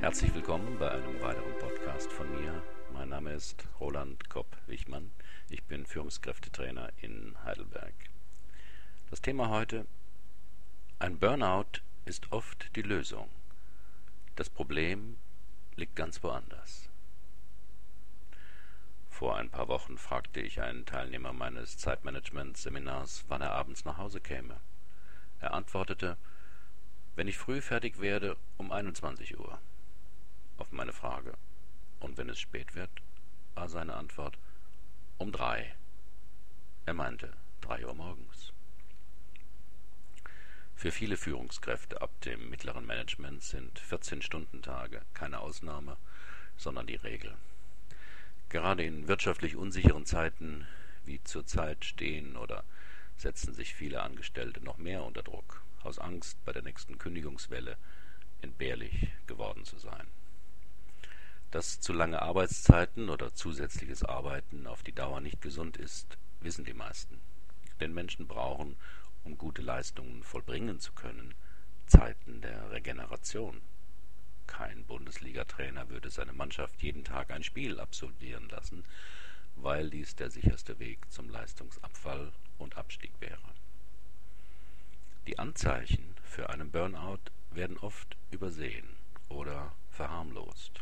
Herzlich willkommen bei einem weiteren Podcast von mir. Mein Name ist Roland Kopp-Wichmann. Ich bin Führungskräftetrainer in Heidelberg. Das Thema heute: Ein Burnout ist oft die Lösung. Das Problem liegt ganz woanders. Vor ein paar Wochen fragte ich einen Teilnehmer meines Zeitmanagement-Seminars, wann er abends nach Hause käme. Er antwortete, wenn ich früh fertig werde, um 21 Uhr. Auf meine Frage, und wenn es spät wird, war seine Antwort, um drei. Er meinte, drei Uhr morgens. Für viele Führungskräfte ab dem mittleren Management sind 14-Stunden-Tage keine Ausnahme, sondern die Regel. Gerade in wirtschaftlich unsicheren Zeiten wie zurzeit stehen oder setzen sich viele Angestellte noch mehr unter Druck, aus Angst, bei der nächsten Kündigungswelle entbehrlich geworden zu sein. Dass zu lange Arbeitszeiten oder zusätzliches Arbeiten auf die Dauer nicht gesund ist, wissen die meisten. Denn Menschen brauchen, um gute Leistungen vollbringen zu können, Zeiten der Regeneration kein Bundesliga-Trainer würde seine Mannschaft jeden Tag ein Spiel absolvieren lassen, weil dies der sicherste Weg zum Leistungsabfall und Abstieg wäre. Die Anzeichen für einen Burnout werden oft übersehen oder verharmlost.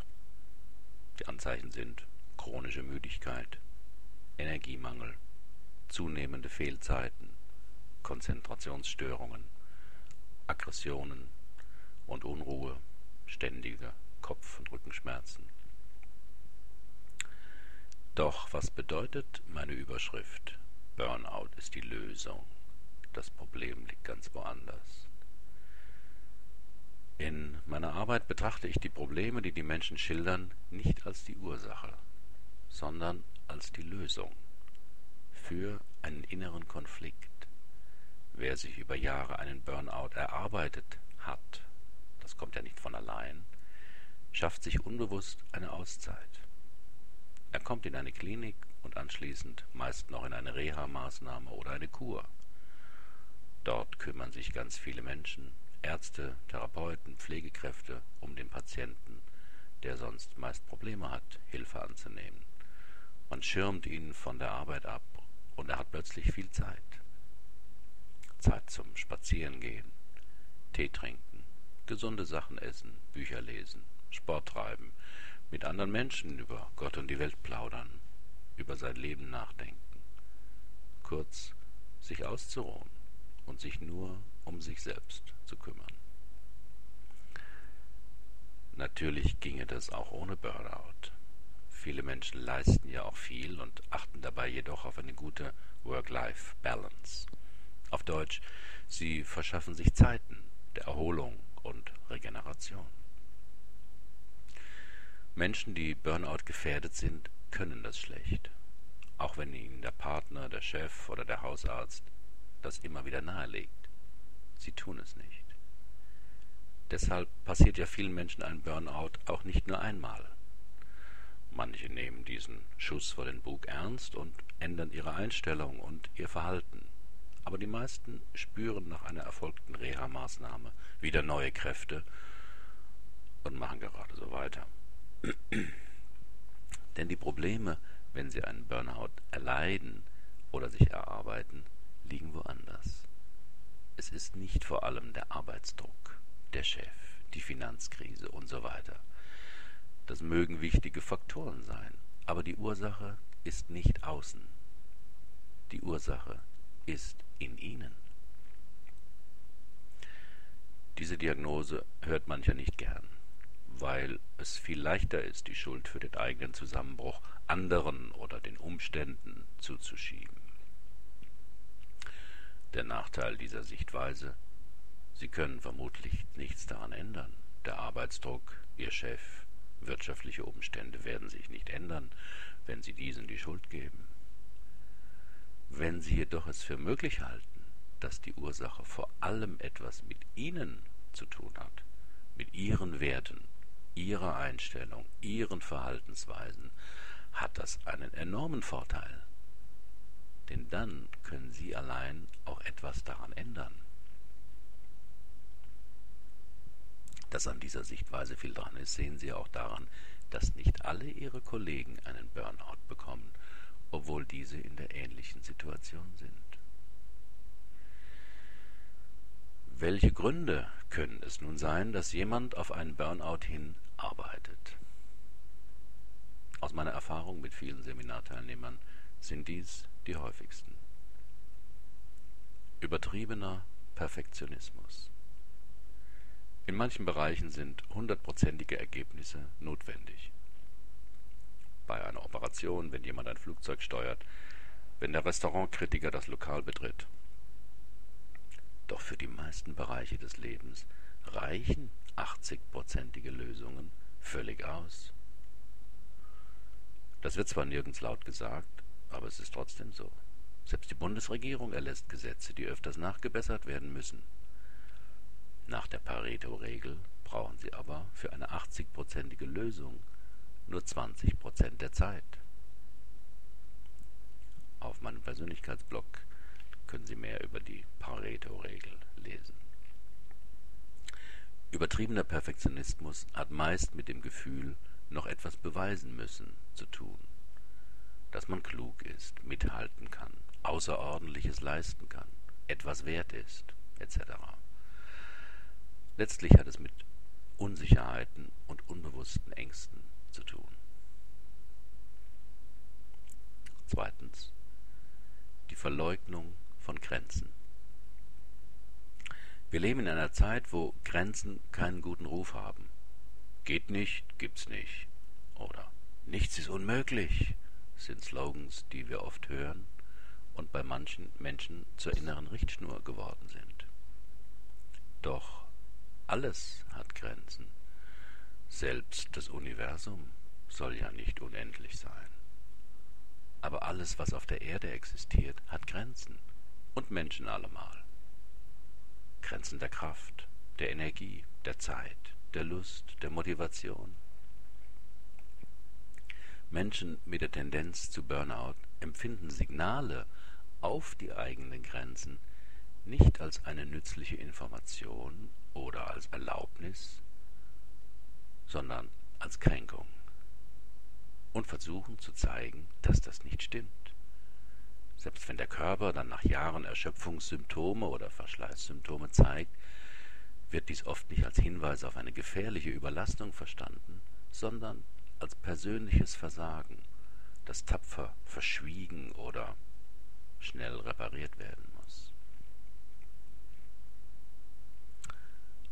Die Anzeichen sind chronische Müdigkeit, Energiemangel, zunehmende Fehlzeiten, Konzentrationsstörungen, Aggressionen und Unruhe ständige Kopf- und Rückenschmerzen. Doch was bedeutet meine Überschrift? Burnout ist die Lösung. Das Problem liegt ganz woanders. In meiner Arbeit betrachte ich die Probleme, die die Menschen schildern, nicht als die Ursache, sondern als die Lösung für einen inneren Konflikt. Wer sich über Jahre einen Burnout erarbeitet hat, das kommt ja nicht von allein, schafft sich unbewusst eine Auszeit. Er kommt in eine Klinik und anschließend meist noch in eine Reha-Maßnahme oder eine Kur. Dort kümmern sich ganz viele Menschen, Ärzte, Therapeuten, Pflegekräfte um den Patienten, der sonst meist Probleme hat, Hilfe anzunehmen. Man schirmt ihn von der Arbeit ab und er hat plötzlich viel Zeit. Zeit zum Spazierengehen, Tee trinken, gesunde Sachen essen, Bücher lesen, Sport treiben, mit anderen Menschen über Gott und die Welt plaudern, über sein Leben nachdenken. Kurz, sich auszuruhen und sich nur um sich selbst zu kümmern. Natürlich ginge das auch ohne Burnout. Viele Menschen leisten ja auch viel und achten dabei jedoch auf eine gute Work-Life-Balance. Auf Deutsch, sie verschaffen sich Zeiten der Erholung und Regeneration. Menschen, die Burnout gefährdet sind, können das schlecht, auch wenn ihnen der Partner, der Chef oder der Hausarzt das immer wieder nahelegt. Sie tun es nicht. Deshalb passiert ja vielen Menschen ein Burnout auch nicht nur einmal. Manche nehmen diesen Schuss vor den Bug ernst und ändern ihre Einstellung und ihr Verhalten aber die meisten spüren nach einer erfolgten Reha-Maßnahme wieder neue Kräfte und machen gerade so weiter. Denn die Probleme, wenn sie einen Burnout erleiden oder sich erarbeiten, liegen woanders. Es ist nicht vor allem der Arbeitsdruck, der Chef, die Finanzkrise und so weiter. Das mögen wichtige Faktoren sein, aber die Ursache ist nicht außen. Die Ursache ist in ihnen. Diese Diagnose hört mancher nicht gern, weil es viel leichter ist, die Schuld für den eigenen Zusammenbruch anderen oder den Umständen zuzuschieben. Nachteil dieser Sichtweise, Sie können vermutlich nichts daran ändern. Der Arbeitsdruck, Ihr Chef, wirtschaftliche Umstände werden sich nicht ändern, wenn Sie diesen die Schuld geben. Wenn Sie jedoch es für möglich halten, dass die Ursache vor allem etwas mit Ihnen zu tun hat, mit Ihren Werten, Ihrer Einstellung, Ihren Verhaltensweisen, hat das einen enormen Vorteil. Denn dann können Sie allein auch etwas daran ändern. Dass an dieser Sichtweise viel dran ist, sehen Sie auch daran, dass nicht alle Ihre Kollegen einen Burnout bekommen, obwohl diese in der ähnlichen Situation sind. Welche Gründe können es nun sein, dass jemand auf einen Burnout hin arbeitet? Aus meiner Erfahrung mit vielen Seminarteilnehmern sind dies die häufigsten. Übertriebener Perfektionismus. In manchen Bereichen sind hundertprozentige Ergebnisse notwendig. Bei einer Operation, wenn jemand ein Flugzeug steuert, wenn der Restaurantkritiker das Lokal betritt. Doch für die meisten Bereiche des Lebens reichen 80-prozentige Lösungen völlig aus. Das wird zwar nirgends laut gesagt, aber es ist trotzdem so. Selbst die Bundesregierung erlässt Gesetze, die öfters nachgebessert werden müssen. Nach der Pareto-Regel brauchen sie aber für eine 80-prozentige Lösung nur 20 Prozent der Zeit. Auf meinem Persönlichkeitsblog können Sie mehr über die Pareto-Regel lesen. Übertriebener Perfektionismus hat meist mit dem Gefühl, noch etwas beweisen müssen, zu tun. Dass man klug ist, mithalten kann, Außerordentliches leisten kann, etwas wert ist, etc. Letztlich hat es mit Unsicherheiten und unbewussten Ängsten zu tun. Zweitens die Verleugnung von Grenzen. Wir leben in einer Zeit, wo Grenzen keinen guten Ruf haben. Geht nicht, gibt's nicht. Oder nichts ist unmöglich sind Slogans, die wir oft hören und bei manchen Menschen zur inneren Richtschnur geworden sind. Doch alles hat Grenzen. Selbst das Universum soll ja nicht unendlich sein. Aber alles, was auf der Erde existiert, hat Grenzen. Und Menschen allemal. Grenzen der Kraft, der Energie, der Zeit, der Lust, der Motivation. Menschen mit der Tendenz zu Burnout empfinden Signale auf die eigenen Grenzen nicht als eine nützliche Information oder als Erlaubnis, sondern als Kränkung und versuchen zu zeigen, dass das nicht stimmt. Selbst wenn der Körper dann nach Jahren Erschöpfungssymptome oder Verschleißsymptome zeigt, wird dies oft nicht als Hinweis auf eine gefährliche Überlastung verstanden, sondern als persönliches Versagen, das tapfer verschwiegen oder schnell repariert werden muss.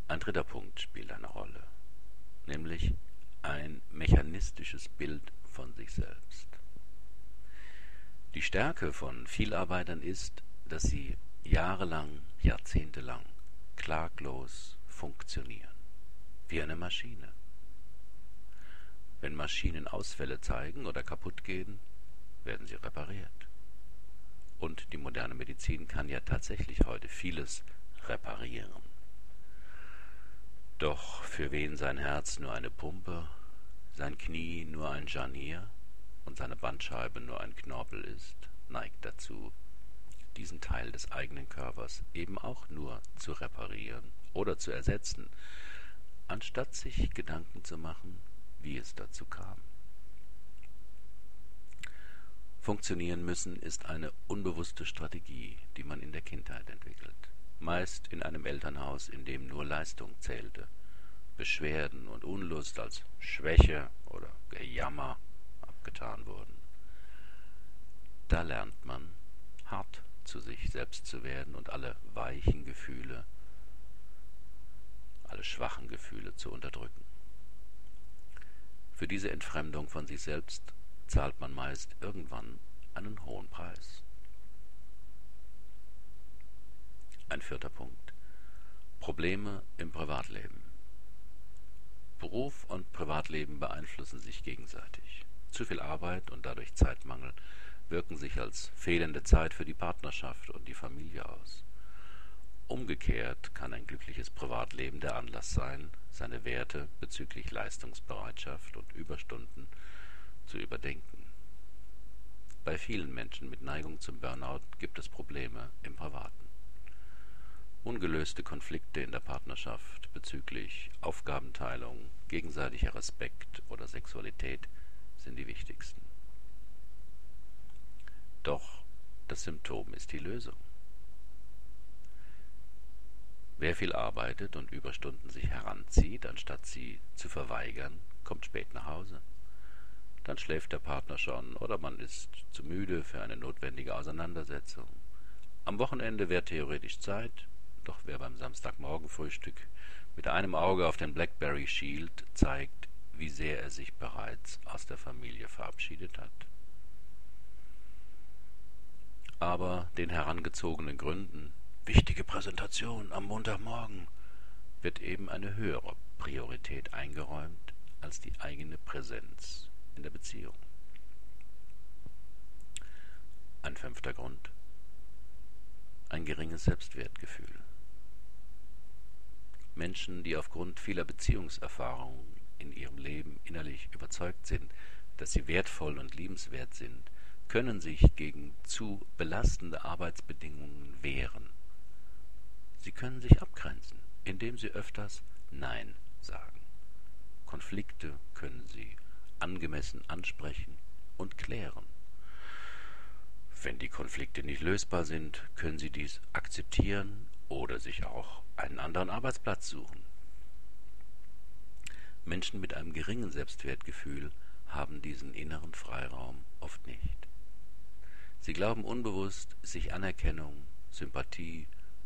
Ein dritter Punkt spielt eine Rolle, nämlich ein mechanistisches Bild von sich selbst. Die Stärke von Vielarbeitern ist, dass sie jahrelang, jahrzehntelang klaglos funktionieren, wie eine Maschine. Wenn Maschinen Ausfälle zeigen oder kaputt gehen, werden sie repariert. Und die moderne Medizin kann ja tatsächlich heute vieles reparieren. Doch für wen sein Herz nur eine Pumpe, sein Knie nur ein Scharnier und seine Bandscheibe nur ein Knorpel ist, neigt dazu, diesen Teil des eigenen Körpers eben auch nur zu reparieren oder zu ersetzen, anstatt sich Gedanken zu machen, wie es dazu kam. Funktionieren müssen ist eine unbewusste Strategie, die man in der Kindheit entwickelt, meist in einem Elternhaus, in dem nur Leistung zählte, Beschwerden und Unlust als Schwäche oder Gejammer abgetan wurden. Da lernt man, hart zu sich selbst zu werden und alle weichen Gefühle, alle schwachen Gefühle zu unterdrücken. Für diese Entfremdung von sich selbst zahlt man meist irgendwann einen hohen Preis. Ein vierter Punkt. Probleme im Privatleben. Beruf und Privatleben beeinflussen sich gegenseitig. Zu viel Arbeit und dadurch Zeitmangel wirken sich als fehlende Zeit für die Partnerschaft und die Familie aus. Umgekehrt kann ein glückliches Privatleben der Anlass sein, seine Werte bezüglich Leistungsbereitschaft und Überstunden zu überdenken. Bei vielen Menschen mit Neigung zum Burnout gibt es Probleme im Privaten. ungelöste Konflikte in der Partnerschaft bezüglich Aufgabenteilung, gegenseitiger Respekt oder Sexualität sind die wichtigsten. Doch das Symptom ist die Lösung. Wer viel arbeitet und Überstunden sich heranzieht, anstatt sie zu verweigern, kommt spät nach Hause. Dann schläft der Partner schon oder man ist zu müde für eine notwendige Auseinandersetzung. Am Wochenende wäre theoretisch Zeit, doch wer beim Samstagmorgenfrühstück mit einem Auge auf den Blackberry schielt, zeigt, wie sehr er sich bereits aus der Familie verabschiedet hat. Aber den herangezogenen Gründen, wichtige Präsentation am Montagmorgen, wird eben eine höhere Priorität eingeräumt als die eigene Präsenz in der Beziehung. Ein fünfter Grund. Ein geringes Selbstwertgefühl. Menschen, die aufgrund vieler Beziehungserfahrungen in ihrem Leben innerlich überzeugt sind, dass sie wertvoll und liebenswert sind, können sich gegen zu belastende Arbeitsbedingungen wehren. Sie können sich abgrenzen, indem sie öfters Nein sagen. Konflikte können sie angemessen ansprechen und klären. Wenn die Konflikte nicht lösbar sind, können sie dies akzeptieren oder sich auch einen anderen Arbeitsplatz suchen. Menschen mit einem geringen Selbstwertgefühl haben diesen inneren Freiraum oft nicht. Sie glauben unbewusst, sich Anerkennung, Sympathie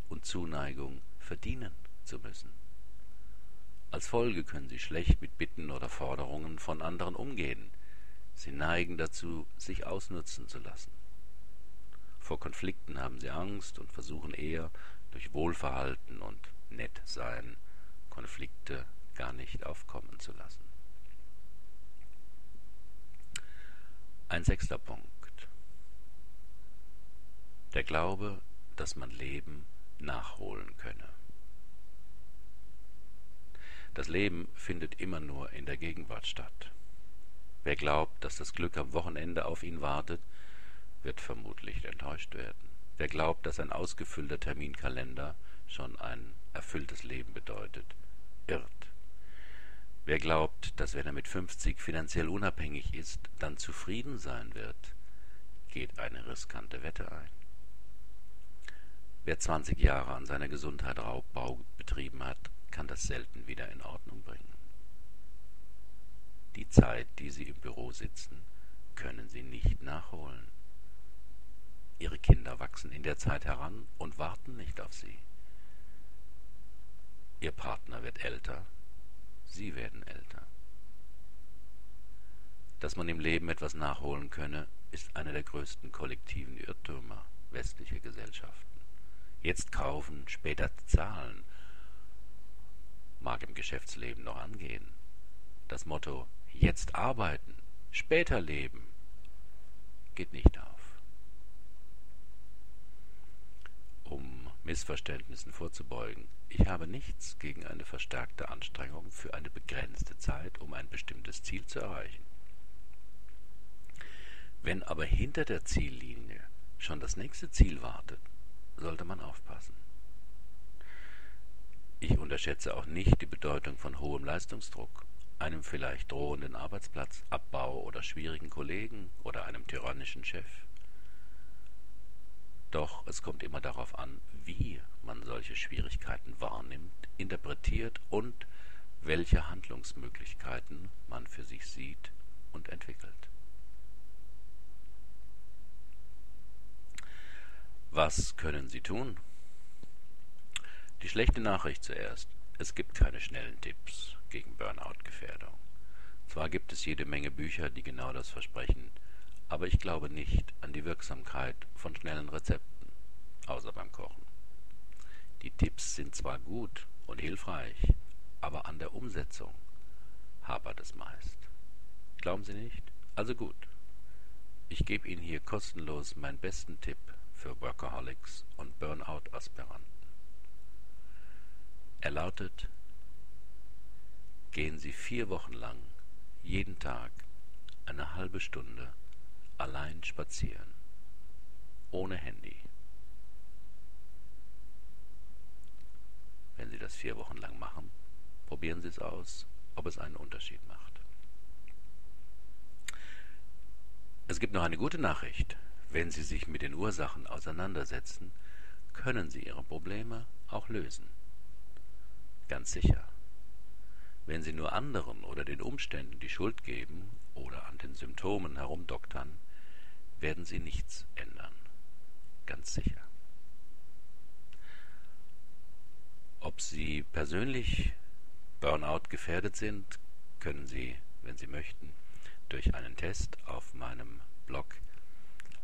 und Zuneigung verdienen zu müssen. Als Folge können sie schlecht mit Bitten oder Forderungen von anderen umgehen. Sie neigen dazu, sich ausnutzen zu lassen. Vor Konflikten haben sie Angst und versuchen eher durch Wohlverhalten und Nettsein Konflikte gar nicht aufkommen zu lassen. Ein sechster Punkt. Der Glaube, dass man Leben nachholen könne. Das Leben findet immer nur in der Gegenwart statt. Wer glaubt, dass das Glück am Wochenende auf ihn wartet, wird vermutlich enttäuscht werden. Wer glaubt, dass ein ausgefüllter Terminkalender schon ein erfülltes Leben bedeutet, irrt. Wer glaubt, dass wenn er mit 50 finanziell unabhängig ist, dann zufrieden sein wird, geht eine riskante Wette ein. Wer 20 Jahre an seiner Gesundheit Raubbau betrieben hat, kann das selten wieder in Ordnung bringen. Die Zeit, die Sie im Büro sitzen, können Sie nicht nachholen. Ihre Kinder wachsen in der Zeit heran und warten nicht auf Sie. Ihr Partner wird älter, Sie werden älter. Dass man im Leben etwas nachholen könne, ist einer der größten kollektiven Irrtümer westlicher Gesellschaften. Jetzt kaufen, später zahlen. Mag im Geschäftsleben noch angehen. Das Motto jetzt arbeiten, später leben geht nicht auf. Um Missverständnissen vorzubeugen, ich habe nichts gegen eine verstärkte Anstrengung für eine begrenzte Zeit, um ein bestimmtes Ziel zu erreichen. Wenn aber hinter der Ziellinie schon das nächste Ziel wartet, sollte man aufpassen. Ich unterschätze auch nicht die Bedeutung von hohem Leistungsdruck, einem vielleicht drohenden Arbeitsplatzabbau oder schwierigen Kollegen oder einem tyrannischen Chef. Doch es kommt immer darauf an, wie man solche Schwierigkeiten wahrnimmt, interpretiert und welche Handlungsmöglichkeiten man für sich sieht und entwickelt. Was können Sie tun? Die schlechte Nachricht zuerst. Es gibt keine schnellen Tipps gegen Burnout-Gefährdung. Zwar gibt es jede Menge Bücher, die genau das versprechen, aber ich glaube nicht an die Wirksamkeit von schnellen Rezepten, außer beim Kochen. Die Tipps sind zwar gut und hilfreich, aber an der Umsetzung hapert es meist. Glauben Sie nicht? Also gut. Ich gebe Ihnen hier kostenlos meinen besten Tipp für Workaholics und Burnout-Aspiranten. Er lautet, gehen Sie vier Wochen lang jeden Tag eine halbe Stunde allein spazieren, ohne Handy. das vier Wochen lang machen. Probieren Sie es aus, ob es einen Unterschied macht. Es gibt noch eine gute Nachricht. Wenn Sie sich mit den Ursachen auseinandersetzen, können Sie Ihre Probleme auch lösen. Ganz sicher. Wenn Sie nur anderen oder den Umständen die Schuld geben oder an den Symptomen herumdoktern, werden Sie nichts ändern. Ganz sicher. Ob Sie persönlich Burnout gefährdet sind, können Sie, wenn Sie möchten, durch einen Test auf meinem Blog